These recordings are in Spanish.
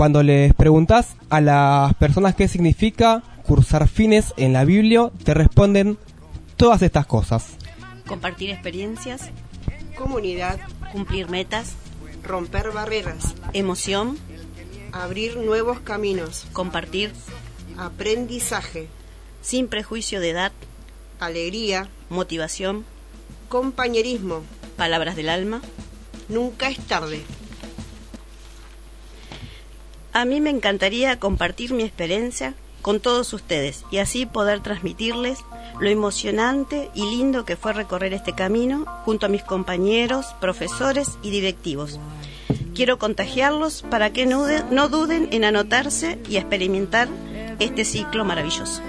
Cuando les preguntas a las personas qué significa cursar fines en la Biblia, te responden todas estas cosas. Compartir experiencias, comunidad, cumplir metas, romper barreras, emoción, abrir nuevos caminos, compartir, aprendizaje, sin prejuicio de edad, alegría, motivación, compañerismo, palabras del alma. Nunca es tarde. A mí me encantaría compartir mi experiencia con todos ustedes y así poder transmitirles lo emocionante y lindo que fue recorrer este camino junto a mis compañeros, profesores y directivos. Quiero contagiarlos para que no, no duden en anotarse y experimentar este ciclo maravilloso.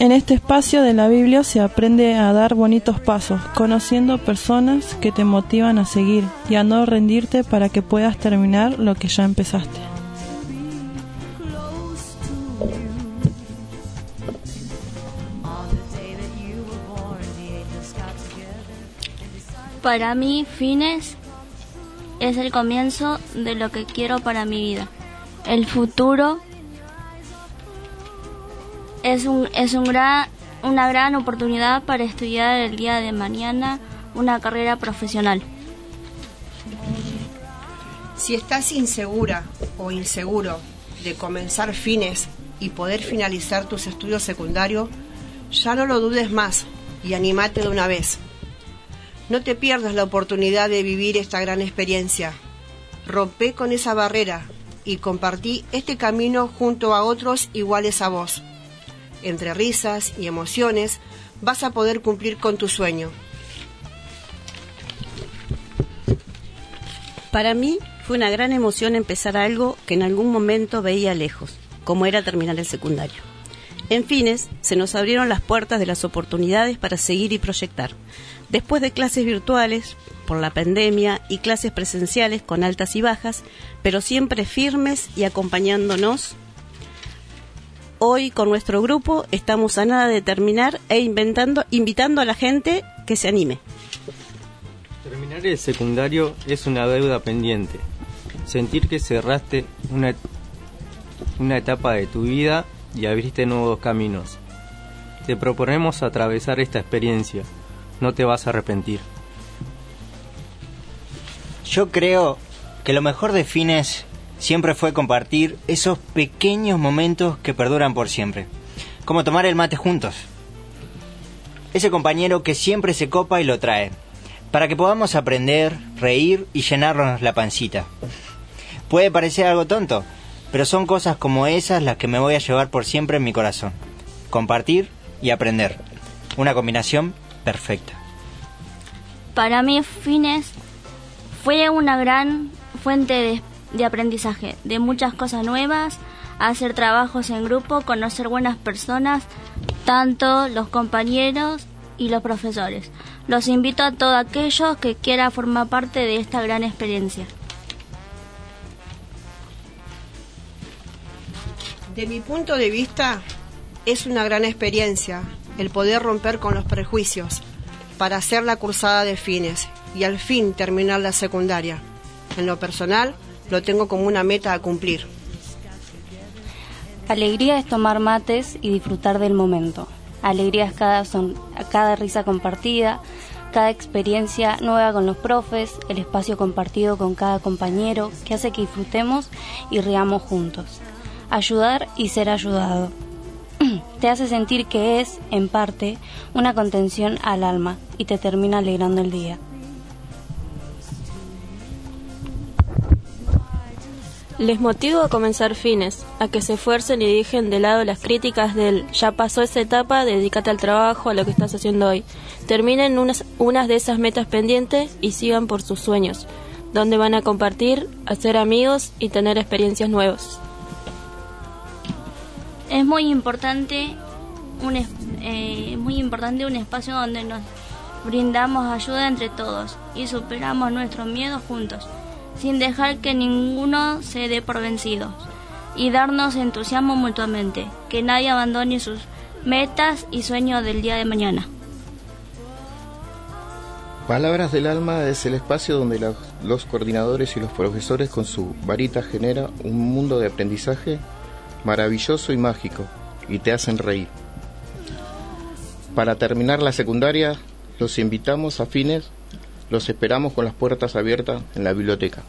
En este espacio de la Biblia se aprende a dar bonitos pasos, conociendo personas que te motivan a seguir y a no rendirte para que puedas terminar lo que ya empezaste. Para mí, fines es el comienzo de lo que quiero para mi vida. El futuro es, un, es un gran, una gran oportunidad para estudiar el día de mañana una carrera profesional. Si estás insegura o inseguro de comenzar fines y poder finalizar tus estudios secundarios, ya no lo dudes más y animate de una vez. No te pierdas la oportunidad de vivir esta gran experiencia. Rompe con esa barrera y compartí este camino junto a otros iguales a vos. Entre risas y emociones vas a poder cumplir con tu sueño. Para mí fue una gran emoción empezar algo que en algún momento veía lejos, como era terminar el secundario. En fines, se nos abrieron las puertas de las oportunidades para seguir y proyectar. Después de clases virtuales, por la pandemia, y clases presenciales con altas y bajas, pero siempre firmes y acompañándonos, hoy con nuestro grupo estamos a nada de terminar e inventando, invitando a la gente que se anime. Terminar el secundario es una deuda pendiente. Sentir que cerraste una, una etapa de tu vida y abriste nuevos caminos. Te proponemos atravesar esta experiencia no te vas a arrepentir. Yo creo que lo mejor de Fines siempre fue compartir esos pequeños momentos que perduran por siempre. Como tomar el mate juntos. Ese compañero que siempre se copa y lo trae. Para que podamos aprender, reír y llenarnos la pancita. Puede parecer algo tonto, pero son cosas como esas las que me voy a llevar por siempre en mi corazón. Compartir y aprender. Una combinación perfecta. Para mí, Fines fue una gran fuente de, aprendizaje, de muchas cosas nuevas, hacer trabajos en grupo, conocer buenas personas, tanto los compañeros y los profesores. Los invito a todos aquellos que quieran formar parte de esta gran experiencia. De mi punto de vista, es una gran experiencia el poder romper con los prejuicios para hacer la cursada de fines y al fin terminar la secundaria. En lo personal, lo tengo como una meta a cumplir. Alegría es tomar mates y disfrutar del momento. Alegría es cada, son, cada risa compartida, cada experiencia nueva con los profes, el espacio compartido con cada compañero que hace que disfrutemos y riamos juntos. Ayudar y ser ayudado te hace sentir que es, en parte, una contención al alma y te termina alegrando el día. Les motivo a comenzar fines, a que se esfuercen y dejen de lado las críticas del ya pasó esa etapa, dedícate al trabajo, a lo que estás haciendo hoy. Terminen unas, unas de esas metas pendientes y sigan por sus sueños, donde van a compartir, hacer amigos y tener experiencias nuevas. Es muy importante un, eh, muy importante un espacio donde nos brindamos ayuda entre todos y superamos nuestros miedos juntos, sin dejar que ninguno se dé por vencido, y darnos entusiasmo mutuamente, que nadie abandone sus metas y sueños del día de mañana. Palabras del Alma es el espacio donde los, los coordinadores y los profesores con su varita generan un mundo de aprendizaje maravilloso y mágico y te hacen reír. Para terminar la secundaria, los invitamos a fines, los esperamos con las puertas abiertas en la biblioteca.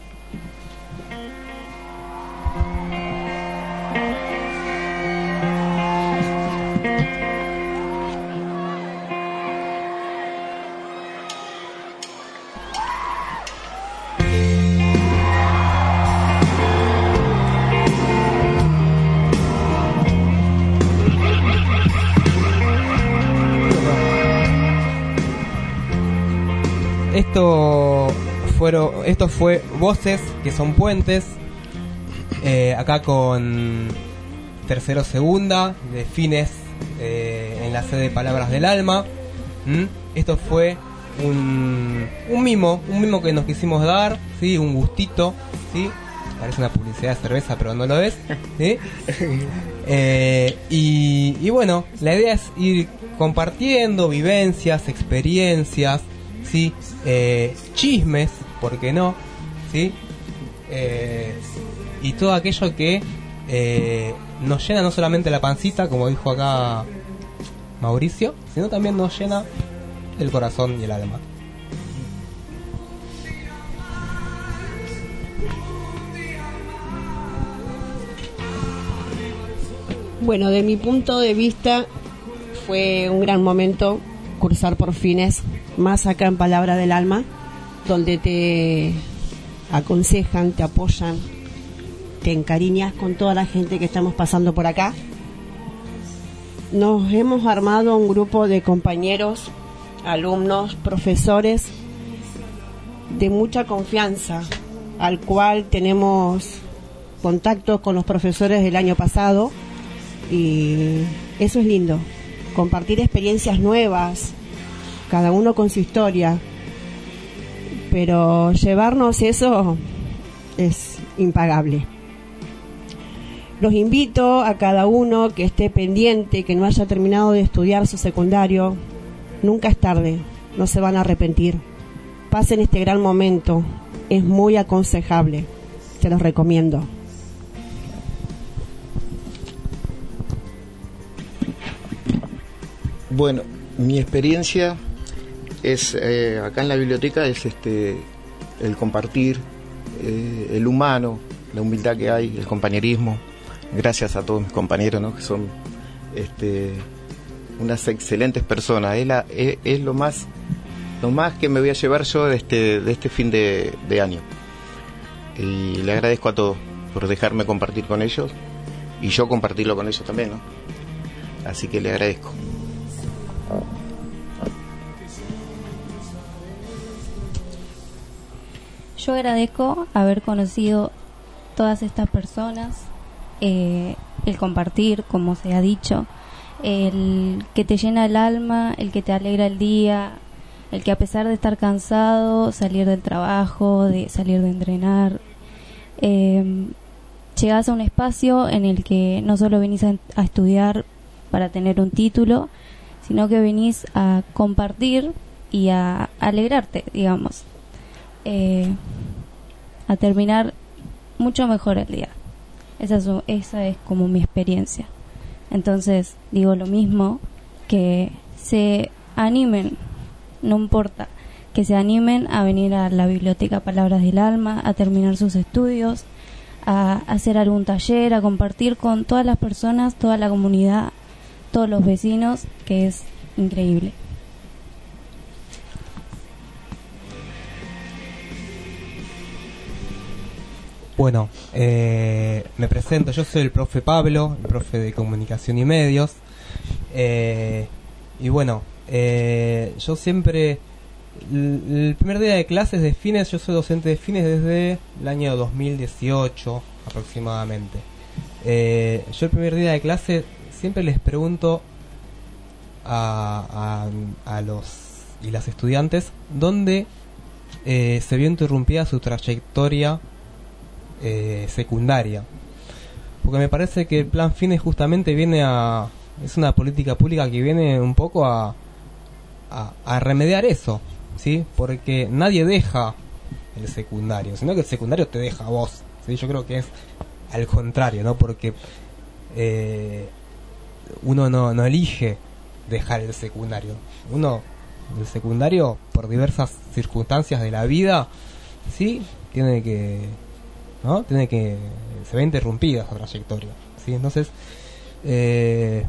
Esto fue Voces, que son puentes. eh, acá con tercero segunda, de fines eh, en la sede de Palabras del Alma. ¿Mm? Esto fue un, un mimo, un mimo que nos quisimos dar, ¿sí? un gustito, ¿sí? parece una publicidad de cerveza, pero no lo es. ¿sí? Eh, y, y bueno, la idea es ir compartiendo vivencias, experiencias, ¿sí? Eh, chismes, ¿por qué no? ¿sí? Eh, y todo aquello que eh, nos llena no solamente la pancita, como dijo acá Mauricio, sino también nos llena el corazón y el alma. Bueno, de mi punto de vista fue un gran momento cursar por fines, más acá en Palabra del Alma, donde te aconsejan, te apoyan, te encariñas con toda la gente que estamos pasando por acá. Nos hemos armado un grupo de compañeros, alumnos, profesores de mucha confianza, al cual tenemos contacto con los profesores del año pasado y eso es lindo, compartir experiencias nuevas, cada uno con su historia, pero llevarnos eso es impagable. Los invito a cada uno que esté pendiente, que no haya terminado de estudiar su secundario, nunca es tarde, no se van a arrepentir. Pasen este gran momento, es muy aconsejable, se los recomiendo. Bueno, mi experiencia es eh, acá en la biblioteca es este el compartir, eh, el humano, la humildad que hay, el compañerismo. Gracias a todos mis compañeros, ¿no? que son este, unas excelentes personas. Es, lo más lo más que me voy a llevar yo de este, de este fin de, de año. Y le agradezco a todos por dejarme compartir con ellos y yo compartirlo con ellos también, ¿no? Así que le agradezco. Yo agradezco haber conocido todas estas personas, eh, el compartir, como se ha dicho, el que te llena el alma, el que te alegra el día, el que a pesar de estar cansado, salir del trabajo, de salir de entrenar, eh, llegas a un espacio en el que no solo venís a, a estudiar para tener un título, sino que venís a compartir y a alegrarte, digamos. Eh, a terminar mucho mejor el día. Esa es, esa es como mi experiencia. Entonces digo lo mismo, que se animen, no importa, que se animen a venir a la biblioteca Palabras del Alma, a terminar sus estudios, a hacer algún taller, a compartir con todas las personas, toda la comunidad, todos los vecinos, que es increíble. Bueno, eh, me presento, yo soy el profe Pablo, el profe de comunicación y medios. Eh, y bueno, eh, yo siempre, el primer día de clases de fines, yo soy docente de fines desde el año 2018 aproximadamente. Eh, yo el primer día de clase siempre les pregunto a, a, a los y las estudiantes dónde eh, se vio interrumpida su trayectoria eh, secundaria. Porque me parece que el plan fines justamente viene a... es una política pública que viene un poco a, a, a remediar eso. ¿sí? Porque nadie deja el secundario, sino que el secundario te deja a vos, ¿sí? Yo creo que es al contrario, ¿no? Porque eh, uno no, no elige dejar el secundario. Uno, el secundario, por diversas circunstancias de la vida, sí, tiene que, ¿no? Tiene que, se ve interrumpida esa trayectoria, ¿sí? Entonces, eh,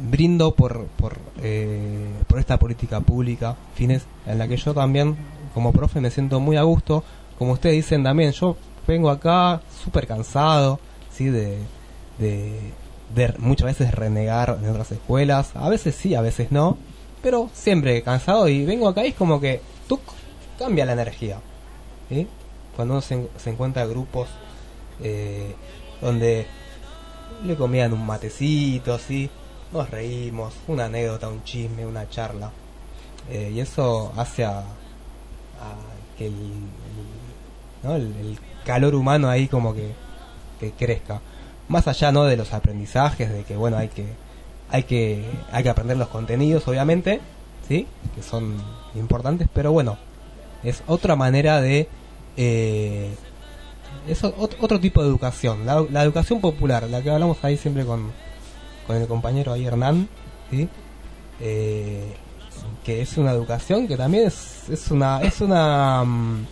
brindo por, por, eh, por esta política pública, fines, en la que yo también, como profe, me siento muy a gusto. Como ustedes dicen también, yo vengo acá súper cansado, ¿sí? De, de, muchas veces renegar en otras escuelas. A veces sí, a veces no. Pero siempre cansado y vengo acá y es como que tú cambia la energía. ¿sí? Cuando uno se, se encuentra grupos eh, donde le comían un matecito, ¿sí? nos reímos, una anécdota, un chisme, una charla. Eh, y eso hace a, a que el, el- ¿no? el, el calor humano ahí como que, que crezca. Más allá no de los aprendizajes, de que bueno hay que hay que hay que aprender los contenidos obviamente, sí, que son importantes, pero bueno es otra manera de eh, es otro tipo de educación, la, educación popular, la que hablamos ahí siempre con, con el compañero ahí Hernán, ¿sí? Eh, que es una educación que también es, es una es una mm,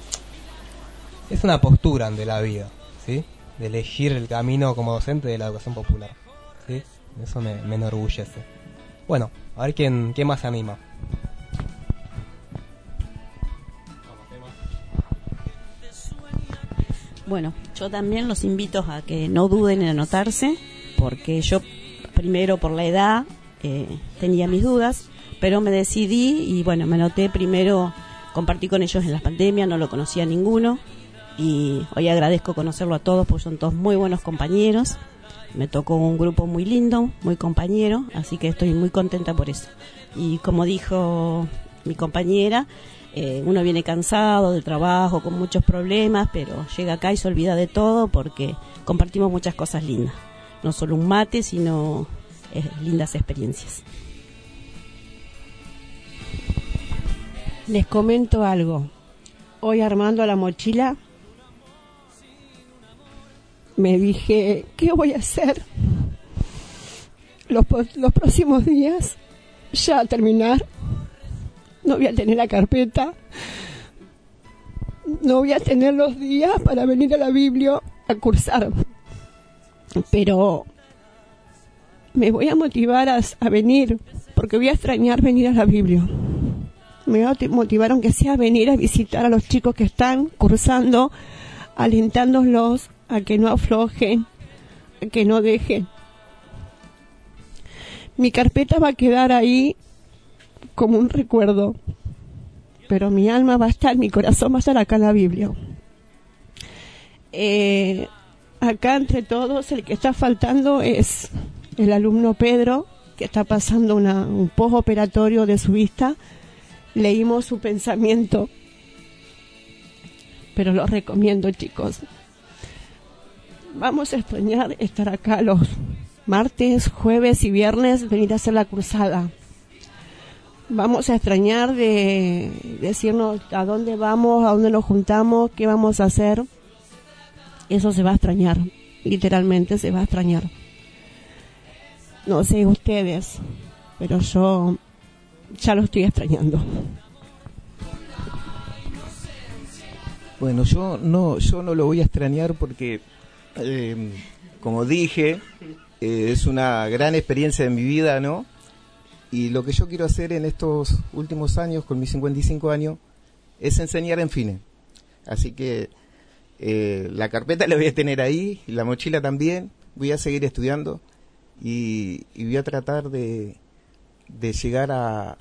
es una postura ante la vida, ¿sí? De elegir el camino como docente de la educación popular, ¿sí? Eso me, me enorgullece. Bueno, a ver quién, quién más se anima. Bueno, yo también los invito a que no duden en anotarse, porque yo primero por la edad eh, tenía mis dudas, pero me decidí y bueno, me anoté primero, compartí con ellos en la pandemia, no lo conocía ninguno y hoy agradezco conocerlo a todos porque son todos muy buenos compañeros. Me tocó un grupo muy lindo, muy compañero, así que estoy muy contenta por eso. Y como dijo mi compañera, eh, uno viene cansado del trabajo, con muchos problemas, pero llega acá y se olvida de todo porque compartimos muchas cosas lindas. No solo un mate, sino eh, lindas experiencias. Les comento algo. Hoy armando la mochila, me dije, ¿qué voy a hacer? Los, los próximos días, ya terminar, no voy a tener la carpeta, no voy a tener los días para venir a la Biblia a cursar. Pero me voy a motivar a, a venir, porque voy a extrañar venir a la Biblia me va a motivar aunque sea a venir a visitar a los chicos que están cursando, alentándolos a que no aflojen, a que no dejen. Mi carpeta va a quedar ahí como un recuerdo, pero mi alma va a estar, mi corazón va a estar acá en la Biblia. Eh, acá entre todos el que está faltando es el alumno Pedro, que está pasando una, un postoperatorio de su vista leímos su pensamiento, pero lo recomiendo chicos. Vamos a extrañar estar acá los martes, jueves y viernes, venir a hacer la cruzada. Vamos a extrañar de decirnos a dónde vamos, a dónde nos juntamos, qué vamos a hacer. Eso se va a extrañar, literalmente se va a extrañar. No sé ustedes, pero yo ya lo estoy extrañando. Bueno, yo no, yo no lo voy a extrañar porque, eh, como dije, eh, es una gran experiencia de mi vida, ¿no? Y lo que yo quiero hacer en estos últimos años, con mis 55 años, es enseñar en fines. Así que eh, la carpeta la voy a tener ahí, la mochila también, voy a seguir estudiando y, voy a tratar de, llegar a,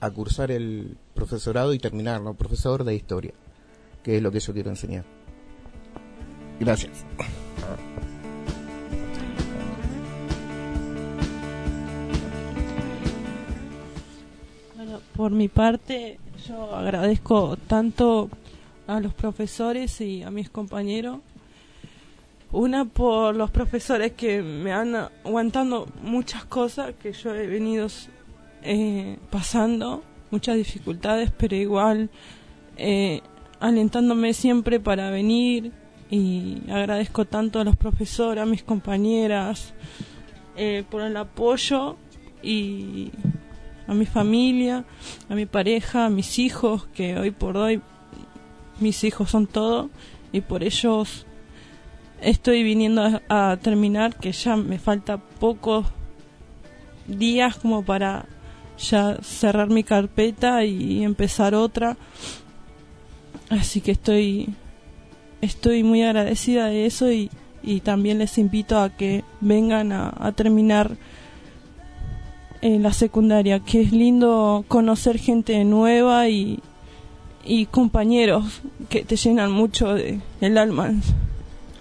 a cursar el profesorado y terminarlo, profesor de historia, que es lo que yo quiero enseñar. Gracias. Por mi parte, yo agradezco tanto a los profesores y a mis compañeros. Una por los profesores que me han aguantando muchas cosas que yo he venido eh, pasando muchas dificultades, pero igual eh, alentándome siempre para venir y agradezco tanto a los profesores, a mis compañeras eh, por el apoyo y a mi familia, a mi pareja, a mis hijos, que hoy por hoy mis hijos son todo y por ellos estoy viniendo a, terminar, que ya me falta pocos días como para ya cerrar mi carpeta y empezar otra. Así que estoy estoy muy agradecida de eso y, también les invito a que vengan a terminar la secundaria, que es lindo conocer gente nueva y, y compañeros que te llenan mucho de, el alma en,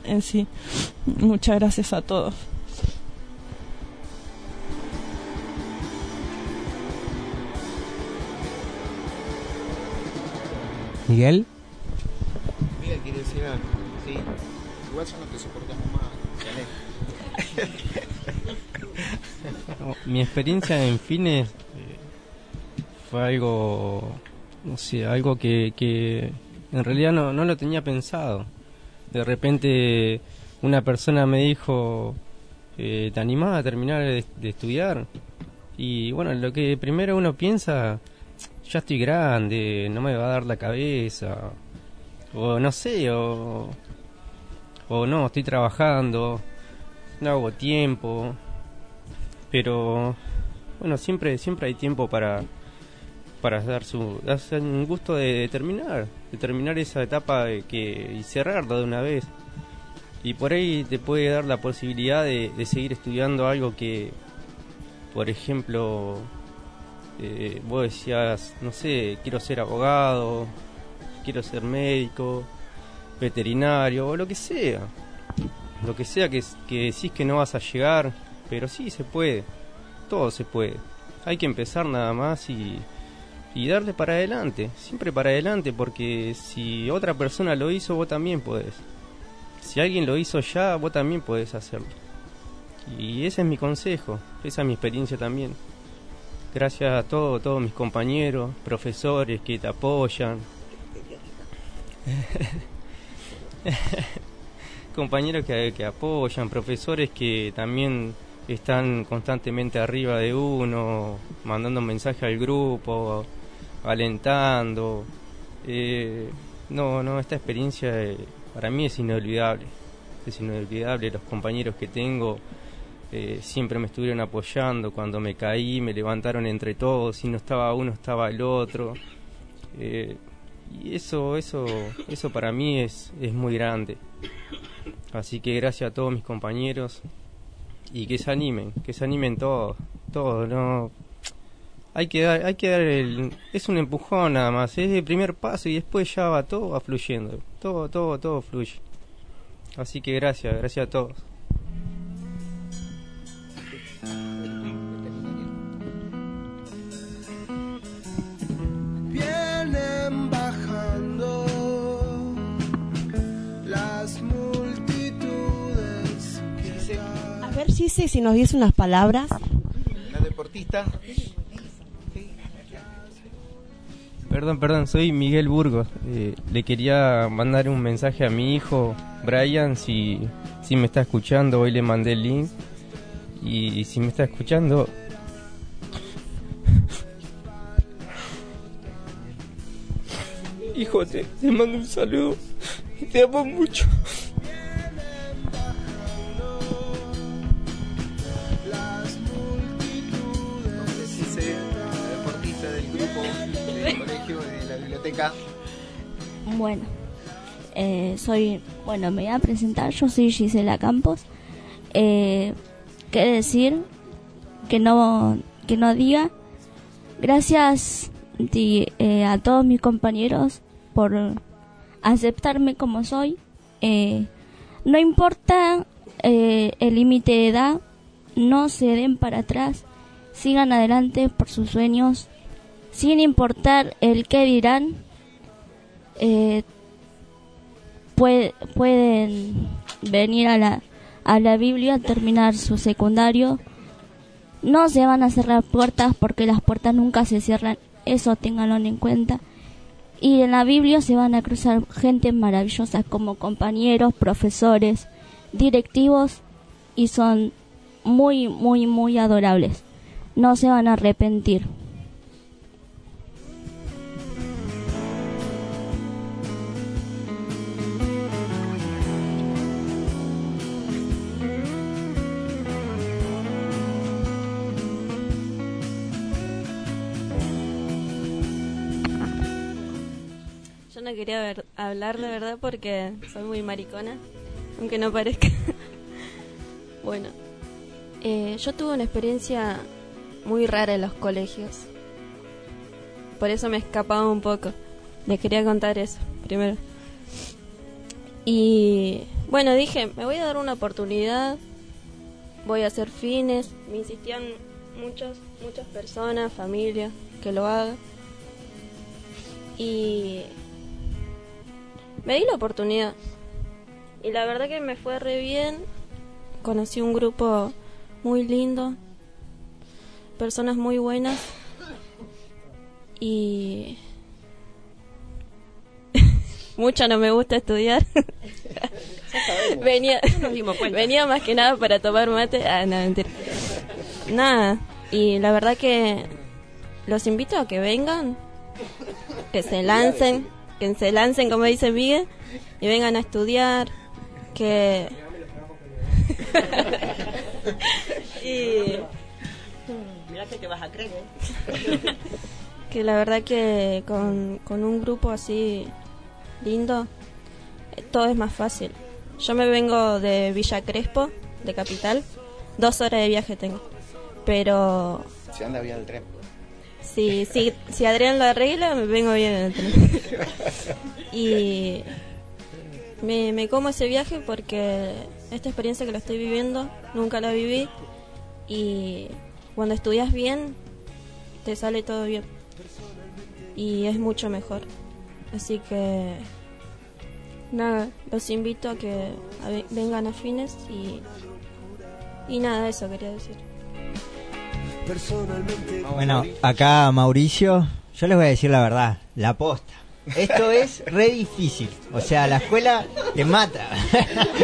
en sí. Muchas gracias a todos. Miguel. Miguel quiere decir algo. Sí. Igual ya no te soportamos más. Mi experiencia en fines eh, fue algo, no sé, algo que, que en realidad no, no lo tenía pensado. De repente una persona me dijo, eh, ¿te animás a terminar de, de estudiar? Y bueno, lo que primero uno piensa, ya estoy grande, no me va a dar la cabeza, o no sé, o, o no, estoy trabajando, no hago tiempo, pero bueno, siempre siempre hay tiempo para para dar su un gusto de, de terminar, terminar esa etapa que y cerrarla de una vez. Y por ahí te puede dar la posibilidad de, de seguir estudiando algo que, por ejemplo, eh, vos decías, no sé, quiero ser abogado, quiero ser médico, veterinario, o lo que sea. Lo que sea que, que decís que no vas a llegar, pero sí se puede, todo se puede. Hay que empezar nada más y, y darle para adelante, siempre para adelante, porque si otra persona lo hizo, vos también podés. Si alguien lo hizo ya, vos también podés hacerlo. Y ese es mi consejo, esa es mi experiencia también. Gracias a todos, todos mis compañeros, profesores que te apoyan. compañeros que, que apoyan, profesores que también están constantemente arriba de uno, mandando mensajes al grupo, alentando. Eh, no, no, esta experiencia eh, para mí es inolvidable. Es inolvidable los compañeros que tengo. Eh, siempre me estuvieron apoyando cuando me caí, me levantaron entre todos, si no estaba uno estaba el otro. Y eso, eso, eso para mí es, es muy grande. Así que gracias a todos mis compañeros y que se animen, que se animen todos, todos, no hay que dar, hay que dar el, es un empujón nada más, es el primer paso y después ya va todo va fluyendo, todo, todo, todo fluye. Así que gracias, gracias a todos. Gise, si nos dice unas palabras. La deportista. Perdón, perdón, soy Miguel Burgos. Eh, le quería mandar un mensaje a mi hijo, Brian, si, si me está escuchando. Hoy le mandé el link. Y si me está escuchando... Hijo, te, te mando un saludo. y Te amo mucho. Soy, bueno, me voy a presentar, yo soy Gisela Campos. Eh, ¿Qué decir? Que no, que no diga. Gracias eh, a todos mis compañeros por aceptarme como soy. Eh, no importa eh, el límite de edad, no se den para atrás, sigan adelante por sus sueños, sin importar el que dirán. Eh, pue- pueden venir a la, a la Biblia, terminar su secundario. No se van a cerrar puertas porque las puertas nunca se cierran eso ténganlo en cuenta. Y en la Biblia se van a cruzar gente maravillosa como compañeros, profesores, directivos y son muy, muy, muy adorables. No se van a arrepentir. Quería ver- hablar de verdad porque soy muy maricona, aunque no parezca. bueno, eh, yo tuve una experiencia muy rara en los colegios. Por eso me escapaba un poco. Les quería contar eso primero. Y bueno, dije, me voy a dar una oportunidad. Voy a hacer fines. Me insistían muchos, muchas personas, familias, que lo haga. Y me di la oportunidad. Y la verdad que me fue re bien. Conocí un grupo muy lindo. Personas muy buenas. Y... Mucho no me gusta estudiar. venía, venía más que nada para tomar mate. Ah, no, mentira. Nada. Y la verdad que los invito a que vengan, que se lancen, que se lancen, como dice Miguel, y vengan a estudiar, que... y que te vas a creer. que la verdad que con, con un grupo así lindo, todo es más fácil. Yo me vengo de Villa Crespo, de Capital, dos horas de viaje tengo, pero Se anda bien el tren. Si, si, si Adrián lo arregla, me vengo bien. En el tren. y me, me como ese viaje porque esta experiencia que lo estoy viviendo nunca la viví. Y cuando estudias bien te sale todo bien. Y es mucho mejor. Así que nada los invito a que vengan a fines y y nada eso quería decir Personalmente. Bueno, acá Mauricio, yo les voy a decir la verdad, la posta. Esto es re difícil. O sea, la escuela te mata.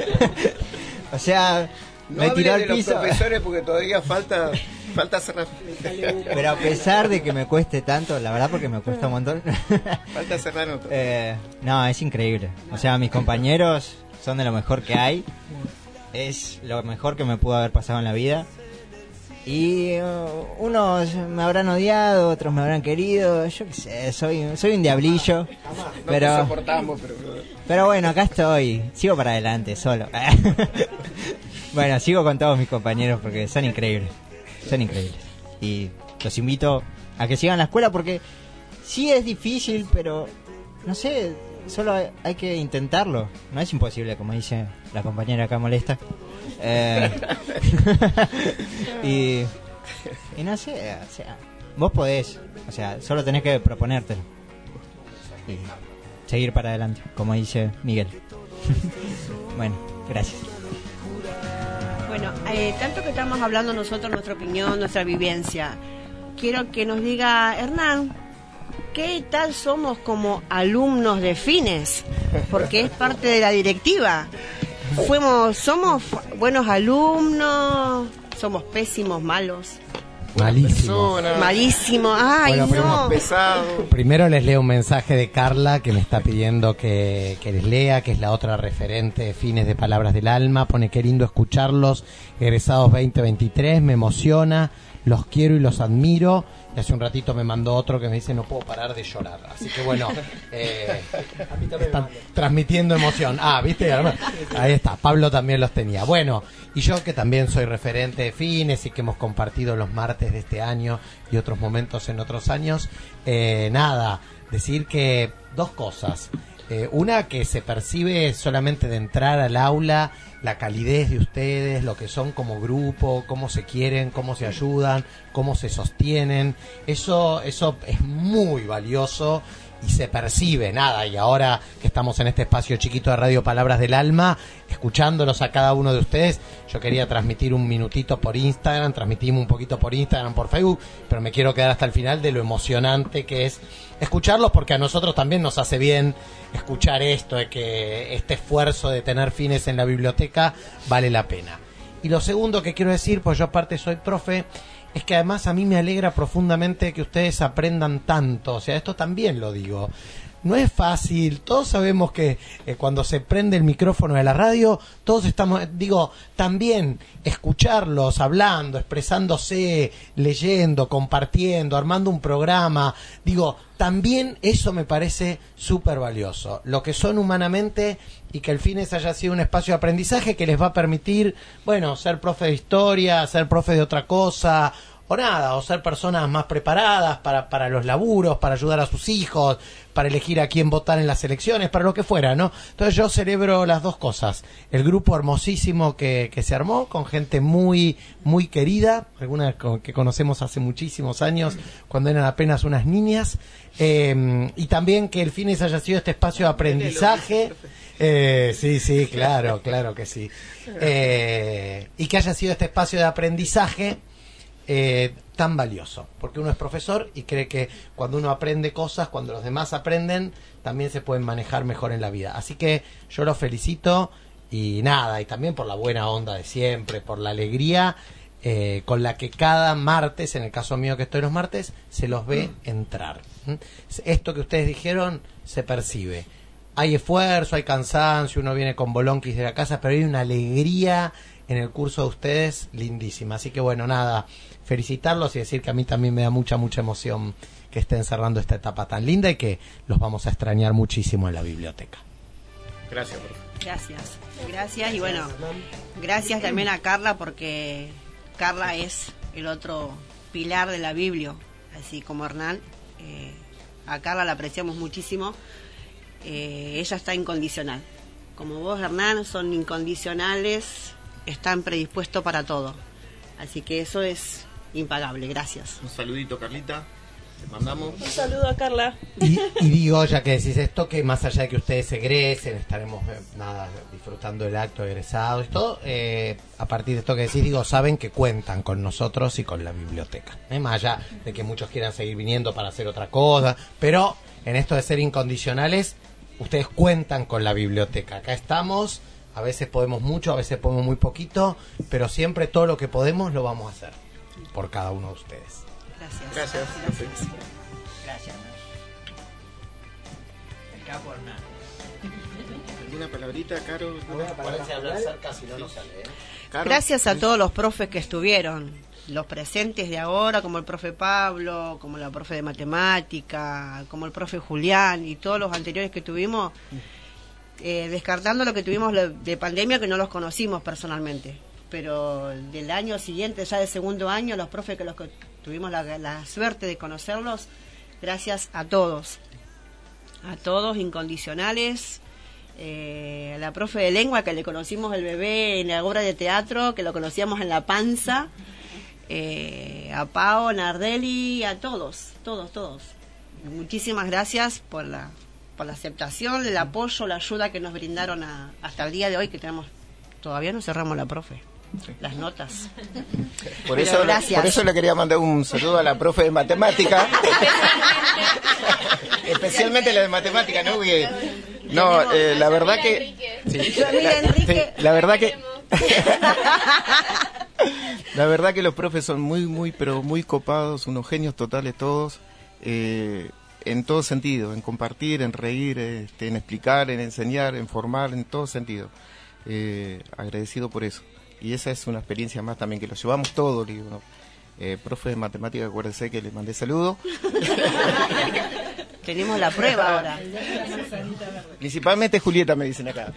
o sea, No me tiró de al los piso. profesores porque todavía falta falta cerrar. Pero a pesar de que me cueste tanto, la verdad porque me cuesta un montón. falta cerrar otro. Eh, no, es increíble. O sea, mis compañeros son de lo mejor que hay. Es lo mejor que me pudo haber pasado en la vida. Y uh, unos me habrán odiado, otros me habrán querido. Yo qué sé, soy, soy un diablillo. No te Pero, soportamos, pero pero bueno, acá estoy. Sigo para adelante, solo. bueno, sigo con todos mis compañeros porque son increíbles. Son increíbles. Y los invito a que sigan la escuela porque sí es difícil, pero no sé, solo hay, hay que intentarlo. No es imposible, como dice la compañera acá molesta. Eh, y, y no sé, o sea, vos podés, o sea, solo tenés que proponértelo. Y seguir para adelante, como dice Miguel. bueno, gracias. Bueno, eh, tanto que estamos hablando nosotros, nuestra opinión, nuestra vivencia, quiero que nos diga Hernán, ¿qué tal somos como alumnos de fines? Porque es parte de la directiva. Fuimos, somos buenos alumnos, somos pésimos, malos, Malísimo. malísimos. Ay, Bueno, no. pesado. Primero les leo un mensaje de Carla que me está pidiendo que, que les lea, que es la otra referente de fines de Palabras del Alma. Pone qué lindo escucharlos, egresados 2023, me emociona, los quiero y los admiro. Y hace un ratito me mandó otro que me dice no puedo parar de llorar. Así que bueno, eh, están transmitiendo emoción. Ah, viste, ahí está, Pablo también los tenía. Bueno, y yo que también soy referente de fines y que hemos compartido los martes de este año y otros momentos en otros años, eh, nada, decir que dos cosas. Eh, una que se percibe solamente de entrar al aula la calidez de ustedes, lo que son como grupo, cómo se quieren, cómo se ayudan, cómo se sostienen. Eso, eso es muy valioso y se percibe nada. Y ahora que estamos en este espacio chiquito de Radio Palabras del Alma, escuchándolos a cada uno de ustedes, yo quería transmitir un minutito por Instagram, transmitimos un poquito por Instagram, por Facebook, pero me quiero quedar hasta el final de lo emocionante que es escucharlos porque a nosotros también nos hace bien escuchar esto, de que este esfuerzo de tener fines en la biblioteca vale la pena. Y lo segundo que quiero decir, pues yo aparte soy profe, es que además a mí me alegra profundamente que ustedes aprendan tanto. O sea, esto también lo digo. No es fácil, todos sabemos que eh, cuando se prende el micrófono de la radio, todos estamos, digo, también escucharlos hablando, expresándose, leyendo, compartiendo, armando un programa, digo, también eso me parece súper valioso. Lo que son humanamente y que el FINES haya sido un espacio de aprendizaje que les va a permitir, bueno, ser profe de historia, ser profe de otra cosa, o nada, o ser personas más preparadas para, para los laburos, para ayudar a sus hijos, para elegir a quién votar en las elecciones, para lo que fuera, ¿no? Entonces yo celebro las dos cosas. El grupo hermosísimo que, que se armó, con gente muy, muy querida, algunas que conocemos hace muchísimos años, cuando eran apenas unas niñas, eh, y también que el FINES haya sido este espacio de aprendizaje. Eh, sí, sí, claro, claro que sí. Eh, y que haya sido este espacio de aprendizaje eh, tan valioso, porque uno es profesor y cree que cuando uno aprende cosas, cuando los demás aprenden, también se pueden manejar mejor en la vida. Así que yo los felicito y nada, y también por la buena onda de siempre, por la alegría eh, con la que cada martes, en el caso mío que estoy los martes, se los ve entrar. ¿Mm? Esto que ustedes dijeron se percibe. Hay esfuerzo, hay cansancio, uno viene con bolonquis de la casa, pero hay una alegría en el curso de ustedes lindísima. Así que bueno, nada, felicitarlos y decir que a mí también me da mucha, mucha emoción que estén cerrando esta etapa tan linda y que los vamos a extrañar muchísimo en la biblioteca. Gracias, profe. Gracias, gracias y bueno, gracias también a Carla porque Carla es el otro pilar de la Biblia, así como Hernán. eh, a Carla la apreciamos muchísimo. eh, ella está incondicional. Como vos, Hernán, son incondicionales, están predispuestos para todo. Así que eso es impagable. Gracias. Un saludito, Carlita. Te mandamos. Un saludo a Carla. Y, y digo, ya que decís esto, que más allá de que ustedes egresen, estaremos eh, nada disfrutando del acto de egresados y todo, eh, a partir de esto que decís, digo, saben que cuentan con nosotros y con la biblioteca. ¿eh? Más allá de que muchos quieran seguir viniendo para hacer otra cosa, pero en esto de ser incondicionales, ustedes cuentan con la biblioteca. Acá estamos, a veces podemos mucho, a veces podemos muy poquito, pero siempre todo lo que podemos lo vamos a hacer por cada uno de ustedes. Gracias. Gracias. Gracias. El capo Hernán. ¿Alguna palabrita, Caro? Gracias a todos los profes que estuvieron, los presentes de ahora, como el profe Pablo, como la profe de matemática, como el profe Julián y todos los anteriores que tuvimos, eh, descartando lo que tuvimos de pandemia que no los conocimos personalmente. Pero del año siguiente, ya de segundo año, los profes que los que tuvimos la, la suerte de conocerlos, gracias a todos, a todos incondicionales, eh, la profe de lengua que le conocimos el bebé en la obra de teatro, que lo conocíamos en la panza, eh, a Pao, Nardelli, a todos, todos, todos. Muchísimas gracias por la, por la aceptación, el apoyo, la ayuda que nos brindaron a- hasta el día de hoy que tenemos, todavía no cerramos la profe, las notas. Por Pero eso, gracias. por eso le quería mandar un saludo a la profe de matemática. Especialmente la de matemática, ¿no? Porque, no, eh, la verdad que... sí, la verdad que... La verdad que los profes son muy, muy, pero muy copados, unos genios totales todos, eh, en todo sentido, en compartir, en reír, este, en explicar, en enseñar, en formar, en todo sentido. Eh, agradecido por eso. Y esa es una experiencia más también que lo llevamos todos, digo, ¿no? Eh, profe de matemática, acuérdense que le mandé saludo. Tenemos la prueba ahora. Principalmente Julieta, me dicen acá.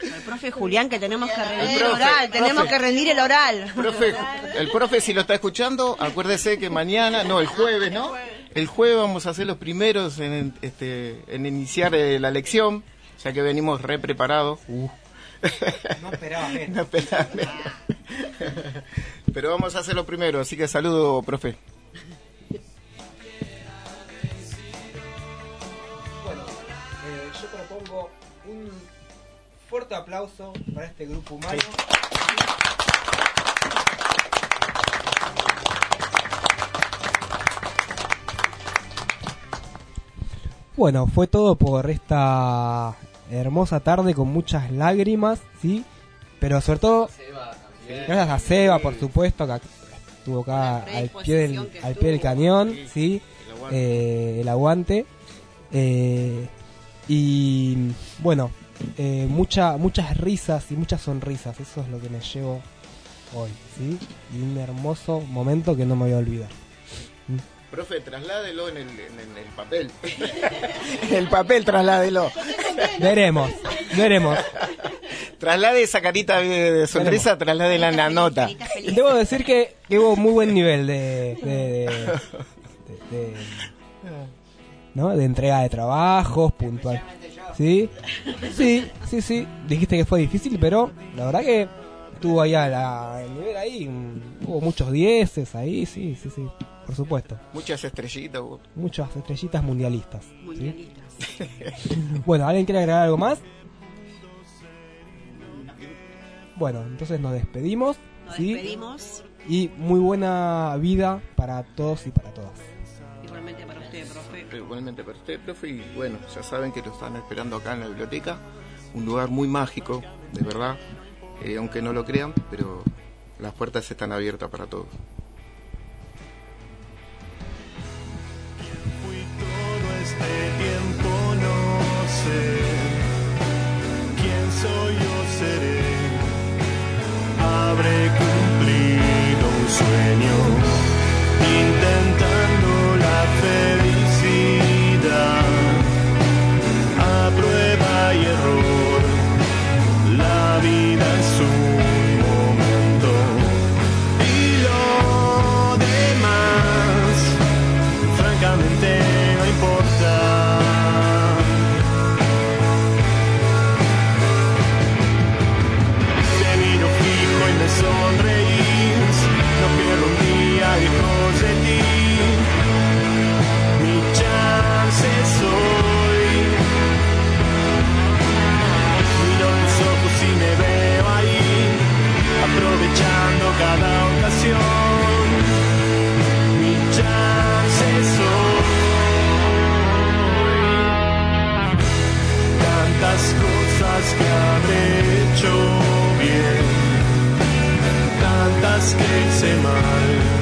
El profe Julián que tenemos que rendir el, profe, oral, tenemos que rendir el oral. Profe, el profe si lo está escuchando, acuérdese que mañana, no, el jueves, ¿no? El jueves vamos a ser los primeros en, este, en iniciar eh, la lección, ya que venimos re preparados. Uh. No esperaba menos. No esperaba. Pero vamos a hacerlo primero, así que saludo, profe. Bueno, eh, yo propongo un fuerte aplauso para este grupo humano. Bueno, fue todo por esta hermosa tarde con muchas lágrimas, ¿sí? Pero sobre todo, gracias a Seba, por supuesto, que estuvo acá al pie del, al pie del cañón, ¿sí? Eh, el aguante. Eh, y bueno, eh, mucha, muchas risas y muchas sonrisas, eso es lo que me llevo hoy, ¿sí? Y un hermoso momento que no me voy a olvidar. Profe, trasládelo en el, en el papel. en el papel, trasládelo. Veremos, veremos. Traslade esa carita de, sonrisa, trasládela en la nota. Debo decir que, que hubo muy buen nivel de, de, de- de- ¿no? de entrega de trabajos, puntual. ¿Sí? Sí, sí, sí. Dijiste que fue difícil, pero la verdad que estuvo ahí a la, el nivel ahí. Hubo muchos dieces ahí, sí, sí, sí. Por supuesto. Muchas estrellitas. vos. Muchas estrellitas mundialistas. ¿sí? bueno, ¿alguien quiere agregar algo más? Bueno, entonces nos despedimos. Nos ¿sí? despedimos. Y muy buena vida para todos y para todas. Igualmente para usted, profe. Igualmente para usted, profe. Y bueno, ya saben que lo están esperando acá en la biblioteca. Un lugar muy mágico, de verdad. Eh, aunque no lo crean, pero las puertas están abiertas para todos. das geht's ihm ein.